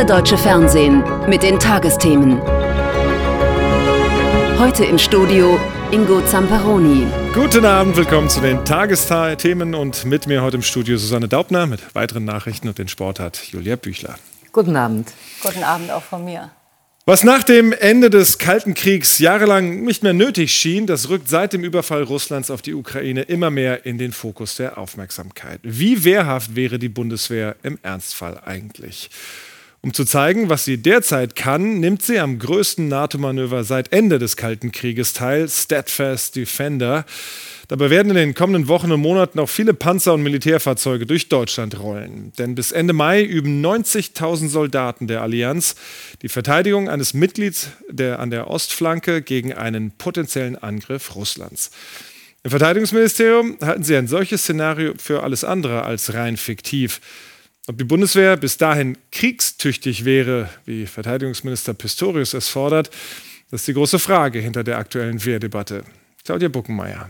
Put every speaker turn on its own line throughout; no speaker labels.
erste deutsche Fernsehen mit den Tagesthemen. Heute im Studio Ingo Zamperoni.
Guten Abend, willkommen zu den Tagesthemen und mit mir heute im Studio Susanne Daubner mit weiteren Nachrichten und den Sport hat Julia Büchler.
Guten Abend.
Guten Abend auch von mir.
Was nach dem Ende des Kalten Kriegs jahrelang nicht mehr nötig schien, das rückt seit dem Überfall Russlands auf die Ukraine immer mehr in den Fokus der Aufmerksamkeit. Wie wehrhaft wäre die Bundeswehr im Ernstfall eigentlich? Um zu zeigen, was sie derzeit kann, nimmt sie am größten NATO-Manöver seit Ende des Kalten Krieges teil, Steadfast Defender. Dabei werden in den kommenden Wochen und Monaten auch viele Panzer und Militärfahrzeuge durch Deutschland rollen. Denn bis Ende Mai üben 90.000 Soldaten der Allianz die Verteidigung eines Mitglieds der, an der Ostflanke gegen einen potenziellen Angriff Russlands. Im Verteidigungsministerium halten sie ein solches Szenario für alles andere als rein fiktiv. Ob die Bundeswehr bis dahin kriegstüchtig wäre, wie Verteidigungsminister Pistorius es fordert, das ist die große Frage hinter der aktuellen Wehrdebatte. Claudia Buckenmeier.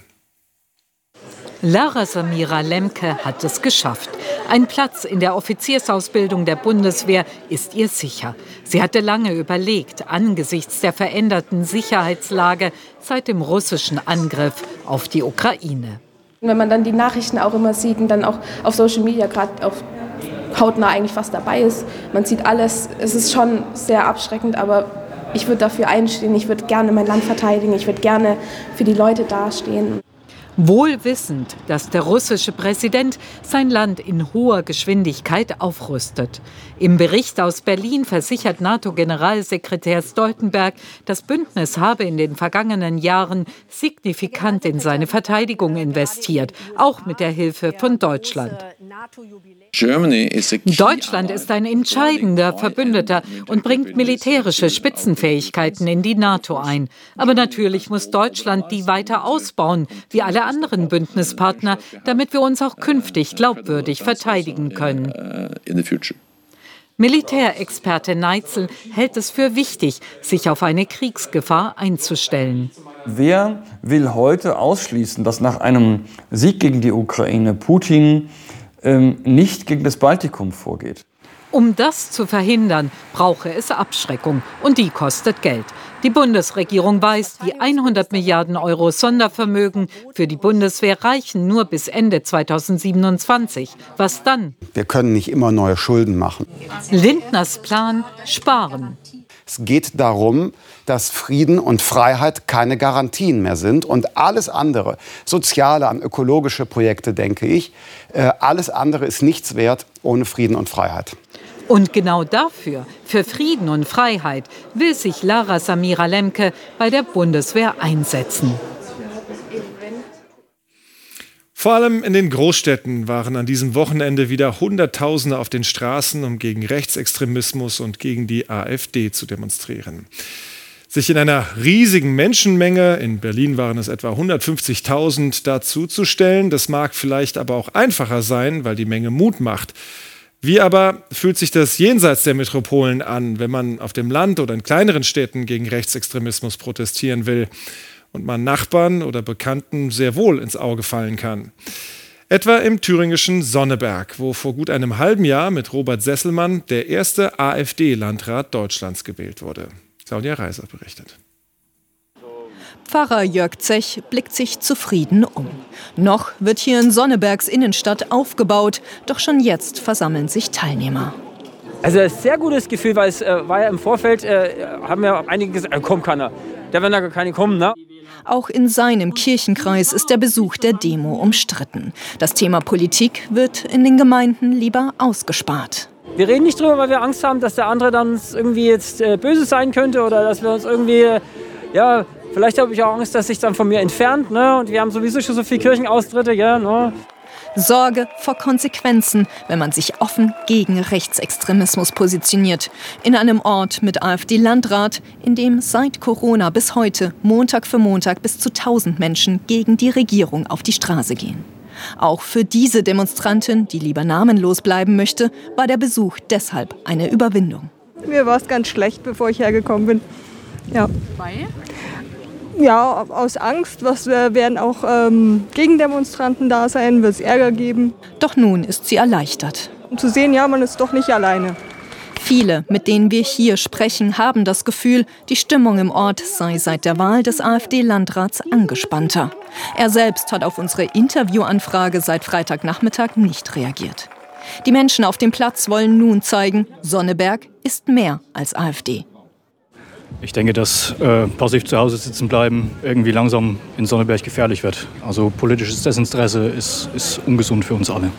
Lara Samira Lemke hat es geschafft. Ein Platz in der Offiziersausbildung der Bundeswehr ist ihr sicher. Sie hatte lange überlegt, angesichts der veränderten Sicherheitslage seit dem russischen Angriff auf die Ukraine.
Wenn man dann die Nachrichten auch immer sieht und dann auch auf Social Media gerade auf hautnah eigentlich fast dabei ist, man sieht alles, es ist schon sehr abschreckend, aber ich würde dafür einstehen, ich würde gerne mein Land verteidigen, ich würde gerne für die Leute dastehen.
Wohl wissend, dass der russische Präsident sein Land in hoher Geschwindigkeit aufrüstet. Im Bericht aus Berlin versichert NATO-Generalsekretär Stoltenberg, das Bündnis habe in den vergangenen Jahren signifikant in seine Verteidigung investiert, auch mit der Hilfe von Deutschland. Deutschland ist ein entscheidender Verbündeter und bringt militärische Spitzenfähigkeiten in die NATO ein. Aber natürlich muss Deutschland die weiter ausbauen, wie alle anderen Bündnispartner, damit wir uns auch künftig glaubwürdig verteidigen können. Militärexperte Neitzel hält es für wichtig, sich auf eine Kriegsgefahr einzustellen.
Wer will heute ausschließen, dass nach einem Sieg gegen die Ukraine Putin ähm, nicht gegen das Baltikum vorgeht?
Um das zu verhindern, brauche es Abschreckung und die kostet Geld. Die Bundesregierung weiß, die 100 Milliarden Euro Sondervermögen für die Bundeswehr reichen nur bis Ende 2027. Was dann?
Wir können nicht immer neue Schulden machen.
Lindners Plan sparen.
Es geht darum, dass Frieden und Freiheit keine Garantien mehr sind und alles andere, soziale, an ökologische Projekte denke ich, äh, alles andere ist nichts wert ohne Frieden und Freiheit.
Und genau dafür, für Frieden und Freiheit, will sich Lara Samira Lemke bei der Bundeswehr einsetzen.
Vor allem in den Großstädten waren an diesem Wochenende wieder Hunderttausende auf den Straßen, um gegen Rechtsextremismus und gegen die AfD zu demonstrieren. Sich in einer riesigen Menschenmenge, in Berlin waren es etwa 150.000, dazuzustellen, das mag vielleicht aber auch einfacher sein, weil die Menge Mut macht. Wie aber fühlt sich das jenseits der Metropolen an, wenn man auf dem Land oder in kleineren Städten gegen Rechtsextremismus protestieren will und man Nachbarn oder Bekannten sehr wohl ins Auge fallen kann? Etwa im thüringischen Sonneberg, wo vor gut einem halben Jahr mit Robert Sesselmann der erste AfD-Landrat Deutschlands gewählt wurde. Claudia Reiser berichtet.
Pfarrer Jörg Zech blickt sich zufrieden um. Noch wird hier in Sonnebergs Innenstadt aufgebaut, doch schon jetzt versammeln sich Teilnehmer.
Also ein sehr gutes Gefühl, weil es äh, war ja im Vorfeld, äh, haben ja einige gesagt, äh, kommt keiner. Da werden da gar keine kommen, ne?
Auch in seinem Kirchenkreis ist der Besuch der Demo umstritten. Das Thema Politik wird in den Gemeinden lieber ausgespart.
Wir reden nicht drüber, weil wir Angst haben, dass der andere dann irgendwie jetzt äh, böse sein könnte oder dass wir uns irgendwie, äh, ja, Vielleicht habe ich auch Angst, dass sich dann von mir entfernt. Ne? Und wir haben sowieso schon so viele Kirchenaustritte. Ja, ne?
Sorge vor Konsequenzen, wenn man sich offen gegen Rechtsextremismus positioniert. In einem Ort mit AfD-Landrat, in dem seit Corona bis heute Montag für Montag bis zu 1000 Menschen gegen die Regierung auf die Straße gehen. Auch für diese Demonstrantin, die lieber namenlos bleiben möchte, war der Besuch deshalb eine Überwindung.
Mir war es ganz schlecht, bevor ich hergekommen bin. Ja. Weil? Ja, aus Angst. Was werden auch ähm, Gegendemonstranten da sein? Wird es Ärger geben?
Doch nun ist sie erleichtert.
Um zu sehen, ja, man ist doch nicht alleine.
Viele, mit denen wir hier sprechen, haben das Gefühl, die Stimmung im Ort sei seit der Wahl des AfD-Landrats angespannter. Er selbst hat auf unsere Interviewanfrage seit Freitagnachmittag nicht reagiert. Die Menschen auf dem Platz wollen nun zeigen, Sonneberg ist mehr als AfD.
Ich denke, dass äh, passiv zu Hause sitzen bleiben irgendwie langsam in Sonneberg gefährlich wird. Also politisches Desinteresse ist, ist ungesund für uns alle.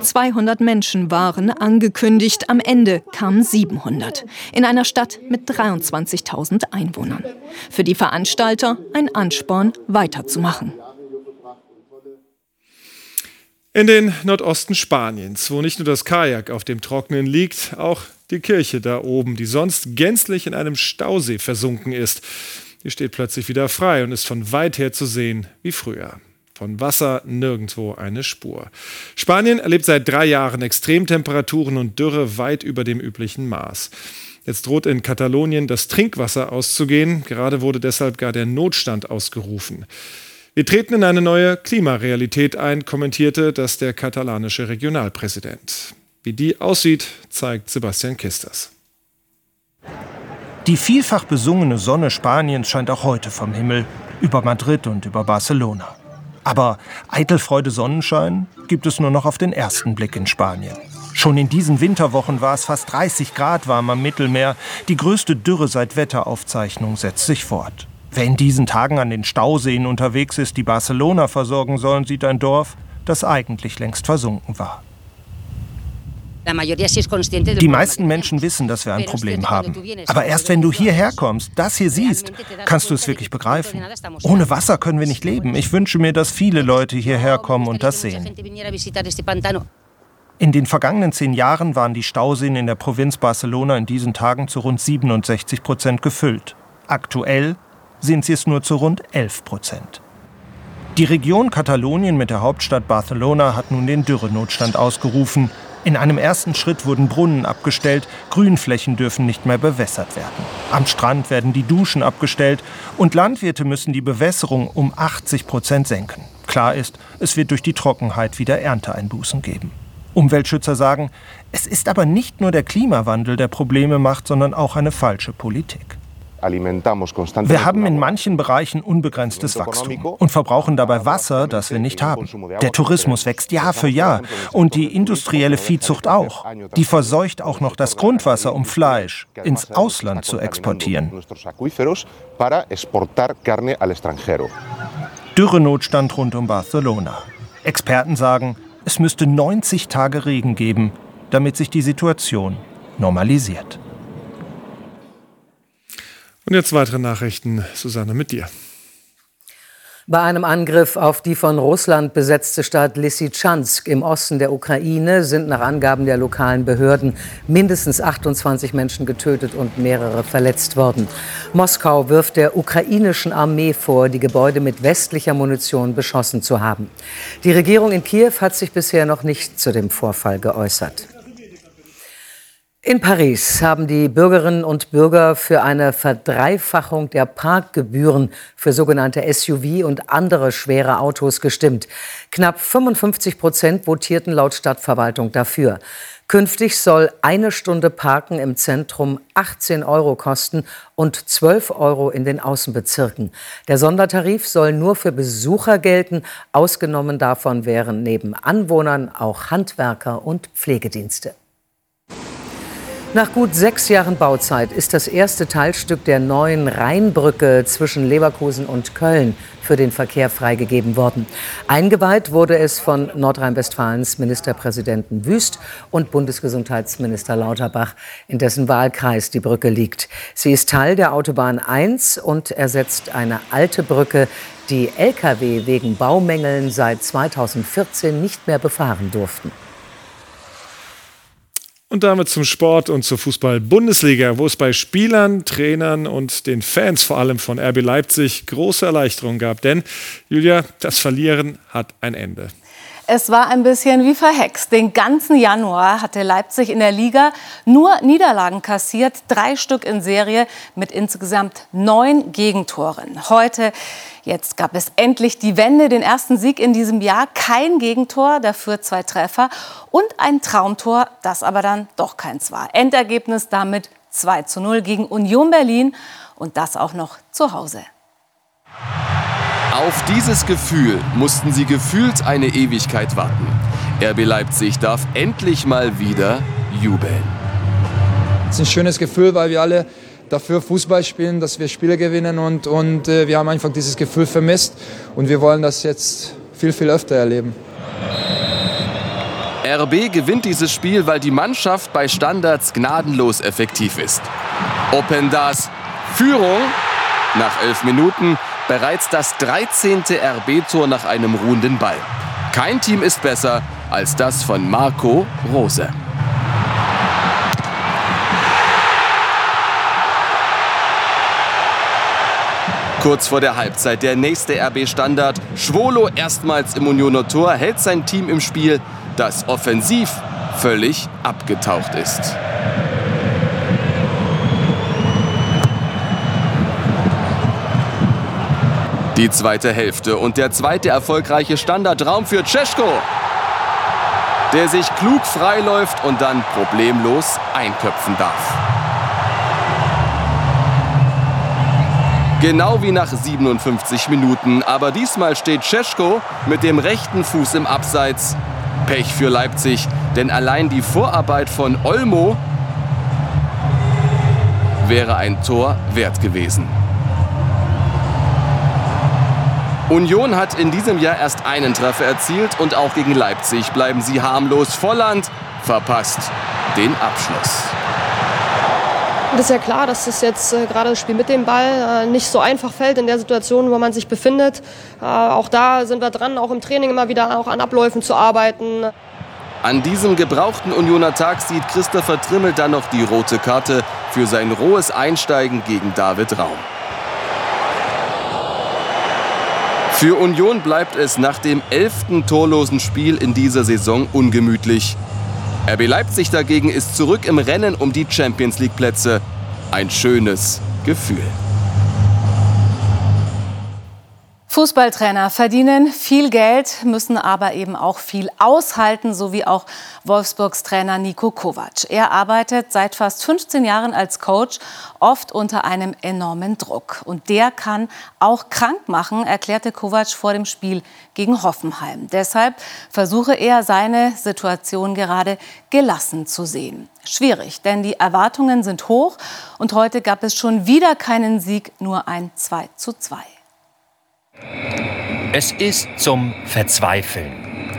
200 Menschen waren angekündigt. Am Ende kamen 700. In einer Stadt mit 23.000 Einwohnern. Für die Veranstalter ein Ansporn, weiterzumachen.
In den Nordosten Spaniens, wo nicht nur das Kajak auf dem Trockenen liegt, auch die Kirche da oben, die sonst gänzlich in einem Stausee versunken ist. Die steht plötzlich wieder frei und ist von weit her zu sehen wie früher. Von Wasser nirgendwo eine Spur. Spanien erlebt seit drei Jahren Extremtemperaturen und Dürre weit über dem üblichen Maß. Jetzt droht in Katalonien das Trinkwasser auszugehen. Gerade wurde deshalb gar der Notstand ausgerufen. Wir treten in eine neue Klimarealität ein, kommentierte das der katalanische Regionalpräsident. Wie die aussieht, zeigt Sebastian Kisters.
Die vielfach besungene Sonne Spaniens scheint auch heute vom Himmel über Madrid und über Barcelona. Aber Eitelfreude Sonnenschein gibt es nur noch auf den ersten Blick in Spanien. Schon in diesen Winterwochen war es fast 30 Grad warm am Mittelmeer. Die größte Dürre seit Wetteraufzeichnung setzt sich fort. Wer in diesen Tagen an den Stauseen unterwegs ist, die Barcelona versorgen sollen, sieht ein Dorf, das eigentlich längst versunken war. Die meisten Menschen wissen, dass wir ein Problem haben. Aber erst wenn du hierher kommst, das hier siehst, kannst du es wirklich begreifen. Ohne Wasser können wir nicht leben. Ich wünsche mir, dass viele Leute hierher kommen und das sehen. In den vergangenen zehn Jahren waren die Stauseen in der Provinz Barcelona in diesen Tagen zu rund 67 Prozent gefüllt. Aktuell sind sie es nur zu rund 11 Prozent. Die Region Katalonien mit der Hauptstadt Barcelona hat nun den Dürrenotstand ausgerufen. In einem ersten Schritt wurden Brunnen abgestellt, Grünflächen dürfen nicht mehr bewässert werden. Am Strand werden die Duschen abgestellt und Landwirte müssen die Bewässerung um 80 Prozent senken. Klar ist, es wird durch die Trockenheit wieder Ernteeinbußen geben. Umweltschützer sagen, es ist aber nicht nur der Klimawandel, der Probleme macht, sondern auch eine falsche Politik. Wir haben in manchen Bereichen unbegrenztes Wachstum und verbrauchen dabei Wasser, das wir nicht haben. Der Tourismus wächst Jahr für Jahr und die industrielle Viehzucht auch. Die verseucht auch noch das Grundwasser, um Fleisch ins Ausland zu exportieren. Dürrenotstand rund um Barcelona. Experten sagen, es müsste 90 Tage Regen geben, damit sich die Situation normalisiert.
Und jetzt weitere Nachrichten, Susanne, mit dir.
Bei einem Angriff auf die von Russland besetzte Stadt Lysychansk im Osten der Ukraine sind nach Angaben der lokalen Behörden mindestens 28 Menschen getötet und mehrere verletzt worden. Moskau wirft der ukrainischen Armee vor, die Gebäude mit westlicher Munition beschossen zu haben. Die Regierung in Kiew hat sich bisher noch nicht zu dem Vorfall geäußert. In Paris haben die Bürgerinnen und Bürger für eine Verdreifachung der Parkgebühren für sogenannte SUV und andere schwere Autos gestimmt. Knapp 55 Prozent votierten laut Stadtverwaltung dafür. Künftig soll eine Stunde Parken im Zentrum 18 Euro kosten und 12 Euro in den Außenbezirken. Der Sondertarif soll nur für Besucher gelten. Ausgenommen davon wären neben Anwohnern auch Handwerker und Pflegedienste. Nach gut sechs Jahren Bauzeit ist das erste Teilstück der neuen Rheinbrücke zwischen Leverkusen und Köln für den Verkehr freigegeben worden. Eingeweiht wurde es von Nordrhein-Westfalens Ministerpräsidenten Wüst und Bundesgesundheitsminister Lauterbach, in dessen Wahlkreis die Brücke liegt. Sie ist Teil der Autobahn 1 und ersetzt eine alte Brücke, die Lkw wegen Baumängeln seit 2014 nicht mehr befahren durften.
Und damit zum Sport und zur Fußball-Bundesliga, wo es bei Spielern, Trainern und den Fans vor allem von RB Leipzig große Erleichterung gab. Denn, Julia, das Verlieren hat ein Ende.
Es war ein bisschen wie verhext. Den ganzen Januar hatte Leipzig in der Liga nur Niederlagen kassiert, drei Stück in Serie mit insgesamt neun Gegentoren. Heute, jetzt gab es endlich die Wende, den ersten Sieg in diesem Jahr. Kein Gegentor, dafür zwei Treffer und ein Traumtor, das aber dann doch keins war. Endergebnis damit 2 zu 0 gegen Union Berlin und das auch noch zu Hause.
Auf dieses Gefühl mussten sie gefühlt eine Ewigkeit warten. RB Leipzig darf endlich mal wieder jubeln.
Es ist ein schönes Gefühl, weil wir alle dafür Fußball spielen, dass wir Spiele gewinnen und, und äh, wir haben einfach dieses Gefühl vermisst und wir wollen das jetzt viel, viel öfter erleben.
RB gewinnt dieses Spiel, weil die Mannschaft bei Standards gnadenlos effektiv ist. Open das Führung nach elf Minuten bereits das 13. RB-Tor nach einem ruhenden Ball. Kein Team ist besser als das von Marco Rose. Kurz vor der Halbzeit der nächste RB-Standard. Schwolo erstmals im Unioner Tor hält sein Team im Spiel, das offensiv völlig abgetaucht ist. Die zweite Hälfte und der zweite erfolgreiche Standardraum für Cesko, der sich klug freiläuft und dann problemlos einköpfen darf. Genau wie nach 57 Minuten, aber diesmal steht Cesko mit dem rechten Fuß im Abseits. Pech für Leipzig, denn allein die Vorarbeit von Olmo wäre ein Tor wert gewesen. Union hat in diesem Jahr erst einen Treffer erzielt und auch gegen Leipzig bleiben sie harmlos. Volland verpasst den Abschluss.
Und ist ja klar, dass es jetzt äh, gerade das Spiel mit dem Ball äh, nicht so einfach fällt in der Situation, wo man sich befindet. Äh, auch da sind wir dran, auch im Training immer wieder auch an Abläufen zu arbeiten.
An diesem gebrauchten Unioner Tag sieht Christopher Trimmel dann noch die rote Karte für sein rohes Einsteigen gegen David Raum. Für Union bleibt es nach dem elften torlosen Spiel in dieser Saison ungemütlich. RB Leipzig dagegen ist zurück im Rennen um die Champions League Plätze. Ein schönes Gefühl.
Fußballtrainer verdienen viel Geld, müssen aber eben auch viel aushalten, so wie auch Wolfsburgs Trainer Nico Kovac. Er arbeitet seit fast 15 Jahren als Coach, oft unter einem enormen Druck. Und der kann auch krank machen, erklärte Kovac vor dem Spiel gegen Hoffenheim. Deshalb versuche er, seine Situation gerade gelassen zu sehen. Schwierig, denn die Erwartungen sind hoch und heute gab es schon wieder keinen Sieg, nur ein 2 zu 2.
Es ist zum Verzweifeln.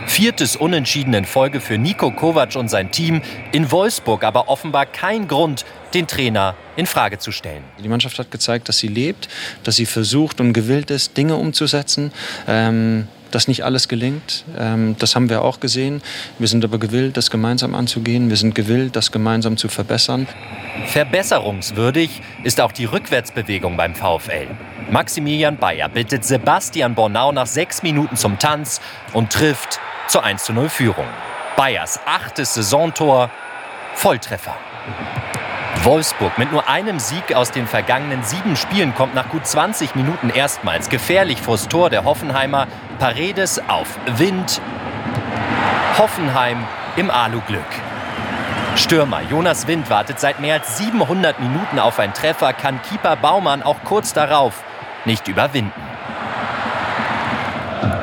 Viertes Unentschieden in Folge für Nico Kovac und sein Team. In Wolfsburg aber offenbar kein Grund, den Trainer in Frage zu stellen.
Die Mannschaft hat gezeigt, dass sie lebt, dass sie versucht und gewillt ist, Dinge umzusetzen. Ähm, dass nicht alles gelingt, ähm, das haben wir auch gesehen. Wir sind aber gewillt, das gemeinsam anzugehen. Wir sind gewillt, das gemeinsam zu verbessern.
Verbesserungswürdig ist auch die Rückwärtsbewegung beim VfL. Maximilian Bayer bittet Sebastian Bornau nach sechs Minuten zum Tanz und trifft zur 1:0 Führung. Bayers achtes Saisontor, Volltreffer. Wolfsburg mit nur einem Sieg aus den vergangenen sieben Spielen kommt nach gut 20 Minuten erstmals gefährlich vors Tor der Hoffenheimer. Paredes auf Wind. Hoffenheim im Aluglück. Stürmer Jonas Wind wartet seit mehr als 700 Minuten auf einen Treffer, kann Keeper Baumann auch kurz darauf nicht überwinden.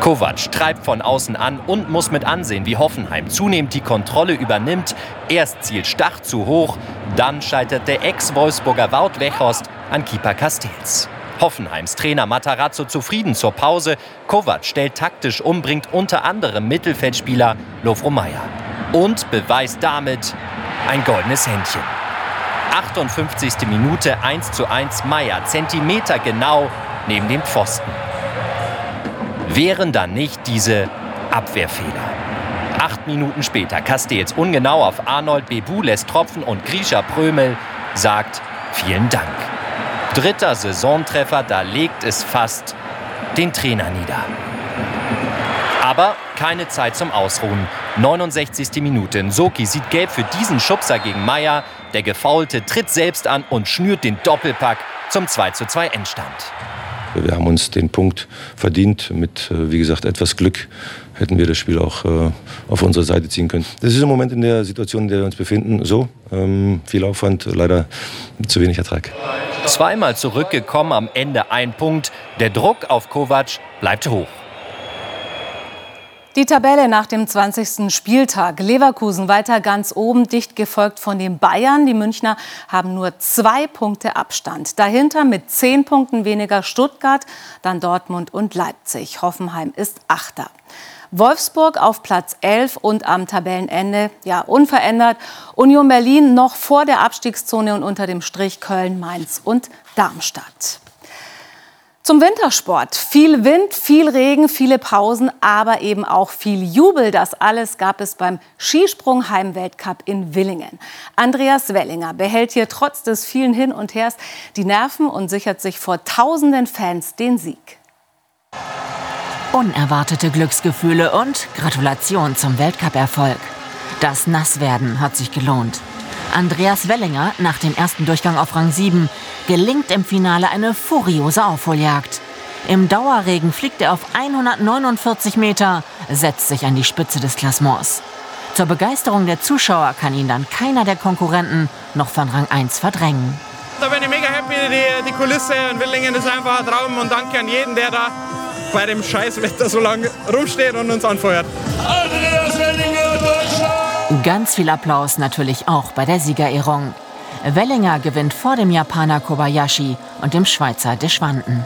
Kovac treibt von außen an und muss mit ansehen, wie Hoffenheim zunehmend die Kontrolle übernimmt. Erst zielt Stach zu hoch, dann scheitert der Ex-Wolfsburger Wout Weghorst an Keeper Castells. Hoffenheims Trainer Matarazzo zufrieden zur Pause. Kovac stellt taktisch um, bringt unter anderem Mittelfeldspieler Lovro Meyer. Und beweist damit ein goldenes Händchen. 58. Minute 1 zu 1 Meyer, Zentimeter genau neben dem Pfosten. Wären dann nicht diese Abwehrfehler. Acht Minuten später Castells ungenau auf Arnold Bebu lässt tropfen und Grisha Prömel sagt vielen Dank. Dritter Saisontreffer, da legt es fast den Trainer nieder. Aber keine Zeit zum Ausruhen. 69. Minute. Nsoki sieht gelb für diesen Schubser gegen Meier. Der Gefaulte tritt selbst an und schnürt den Doppelpack zum 2:2 Endstand.
Wir haben uns den Punkt verdient. Mit, äh, wie gesagt, etwas Glück hätten wir das Spiel auch äh, auf unsere Seite ziehen können. Das ist im Moment in der Situation, in der wir uns befinden, so. Ähm, viel Aufwand, leider zu wenig Ertrag.
Zweimal zurückgekommen, am Ende ein Punkt. Der Druck auf Kovac bleibt hoch.
Die Tabelle nach dem 20. Spieltag. Leverkusen weiter ganz oben, dicht gefolgt von den Bayern. Die Münchner haben nur zwei Punkte Abstand. Dahinter mit zehn Punkten weniger Stuttgart, dann Dortmund und Leipzig. Hoffenheim ist Achter. Wolfsburg auf Platz 11 und am Tabellenende ja unverändert. Union Berlin noch vor der Abstiegszone und unter dem Strich Köln, Mainz und Darmstadt. Zum Wintersport. Viel Wind, viel Regen, viele Pausen, aber eben auch viel Jubel. Das alles gab es beim Skisprung Heimweltcup in Willingen. Andreas Wellinger behält hier trotz des vielen Hin und Hers die Nerven und sichert sich vor tausenden Fans den Sieg.
Unerwartete Glücksgefühle und Gratulation zum Weltcup-Erfolg. Das Nasswerden hat sich gelohnt. Andreas Wellinger nach dem ersten Durchgang auf Rang 7 gelingt im Finale eine furiose Aufholjagd. Im Dauerregen fliegt er auf 149 Meter, setzt sich an die Spitze des Klassements. Zur Begeisterung der Zuschauer kann ihn dann keiner der Konkurrenten noch von Rang 1 verdrängen.
Da bin ich mega happy, die, die Kulisse in Willingen ist einfach ein Traum und danke an jeden, der da bei dem Scheißwetter so lange rumsteht und uns anfeuert.
Ganz viel Applaus natürlich auch bei der Siegerehrung. Wellinger gewinnt vor dem Japaner Kobayashi und dem Schweizer Deschwanden.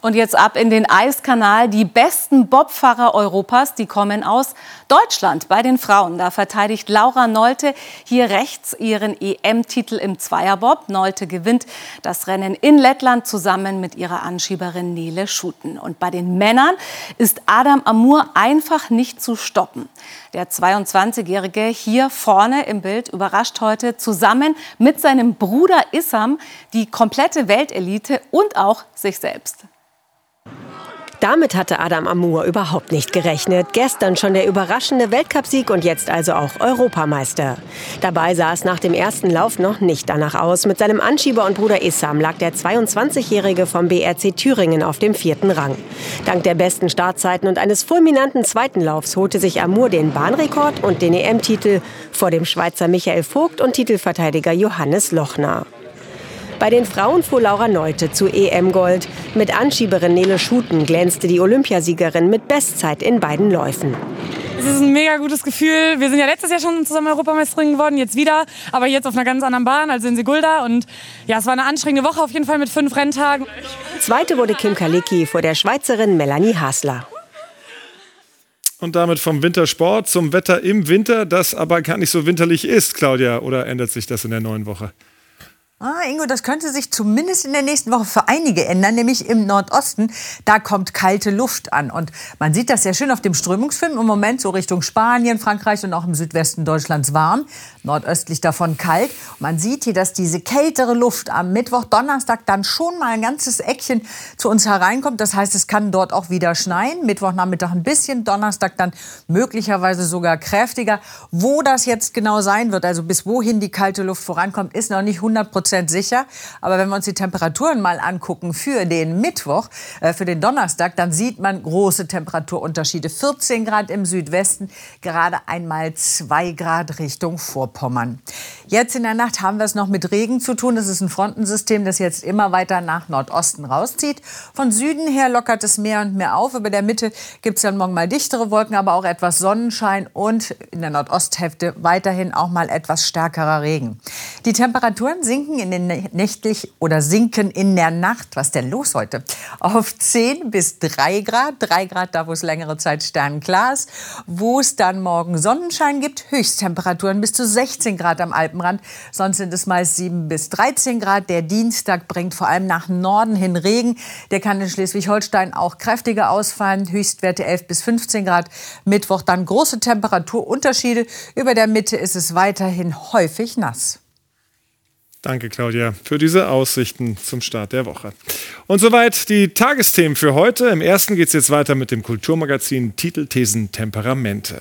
Und jetzt ab in den Eiskanal. Die besten Bobfahrer Europas, die kommen aus Deutschland bei den Frauen. Da verteidigt Laura Nolte hier rechts ihren EM-Titel im Zweierbob. Nolte gewinnt das Rennen in Lettland zusammen mit ihrer Anschieberin Nele Schuten. Und bei den Männern ist Adam Amur einfach nicht zu stoppen. Der 22-Jährige hier vorne im Bild überrascht heute zusammen mit seinem Bruder Issam die komplette Weltelite und auch sich selbst.
Damit hatte Adam Amour überhaupt nicht gerechnet. Gestern schon der überraschende Weltcupsieg und jetzt also auch Europameister. Dabei sah es nach dem ersten Lauf noch nicht danach aus. Mit seinem Anschieber und Bruder Issam lag der 22-Jährige vom BRC Thüringen auf dem vierten Rang. Dank der besten Startzeiten und eines fulminanten zweiten Laufs holte sich Amour den Bahnrekord und den EM-Titel vor dem Schweizer Michael Vogt und Titelverteidiger Johannes Lochner. Bei den Frauen fuhr Laura Neute zu EM-Gold. Mit Anschieberin Nele Schuten glänzte die Olympiasiegerin mit Bestzeit in beiden Läufen.
Es ist ein mega gutes Gefühl. Wir sind ja letztes Jahr schon zusammen Europameisterin geworden, jetzt wieder, aber jetzt auf einer ganz anderen Bahn, also in Sigulda. Und ja, es war eine anstrengende Woche auf jeden Fall mit fünf Renntagen.
Zweite wurde Kim Kalicki vor der Schweizerin Melanie Hasler.
Und damit vom Wintersport zum Wetter im Winter, das aber gar nicht so winterlich ist, Claudia. Oder ändert sich das in der neuen Woche?
Ah, Ingo, das könnte sich zumindest in der nächsten Woche für einige ändern, nämlich im Nordosten. Da kommt kalte Luft an. Und man sieht das sehr schön auf dem Strömungsfilm im Moment so Richtung Spanien, Frankreich und auch im Südwesten Deutschlands warm. Nordöstlich davon kalt. Man sieht hier, dass diese kältere Luft am Mittwoch, Donnerstag dann schon mal ein ganzes Eckchen zu uns hereinkommt. Das heißt, es kann dort auch wieder schneien. Mittwochnachmittag ein bisschen, Donnerstag dann möglicherweise sogar kräftiger. Wo das jetzt genau sein wird, also bis wohin die kalte Luft vorankommt, ist noch nicht 100 Prozent Prozent sicher. Aber wenn wir uns die Temperaturen mal angucken für den Mittwoch, äh, für den Donnerstag, dann sieht man große Temperaturunterschiede. 14 Grad im Südwesten, gerade einmal 2 Grad Richtung Vorpommern. Jetzt in der Nacht haben wir es noch mit Regen zu tun. Das ist ein Frontensystem, das jetzt immer weiter nach Nordosten rauszieht. Von Süden her lockert es mehr und mehr auf. Über der Mitte gibt es dann morgen mal dichtere Wolken, aber auch etwas Sonnenschein und in der Nordosthälfte weiterhin auch mal etwas stärkerer Regen. Die Temperaturen sinken in den nächtlich oder sinken in der Nacht. Was denn los heute? Auf 10 bis 3 Grad. 3 Grad da, wo es längere Zeit sternklar ist. Wo es dann morgen Sonnenschein gibt, Höchsttemperaturen bis zu 16 Grad am Alpenrand. Sonst sind es meist 7 bis 13 Grad. Der Dienstag bringt vor allem nach Norden hin Regen. Der kann in Schleswig-Holstein auch kräftiger ausfallen. Höchstwerte 11 bis 15 Grad. Mittwoch dann große Temperaturunterschiede. Über der Mitte ist es weiterhin häufig nass.
Danke, Claudia, für diese Aussichten zum Start der Woche. Und soweit die Tagesthemen für heute. Im ersten geht es jetzt weiter mit dem Kulturmagazin Titel, Thesen, Temperamente.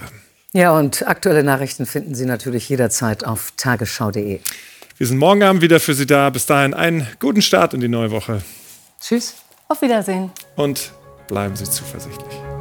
Ja, und aktuelle Nachrichten finden Sie natürlich jederzeit auf tagesschau.de.
Wir sind morgen Abend wieder für Sie da. Bis dahin einen guten Start in die neue Woche.
Tschüss. Auf Wiedersehen.
Und bleiben Sie zuversichtlich.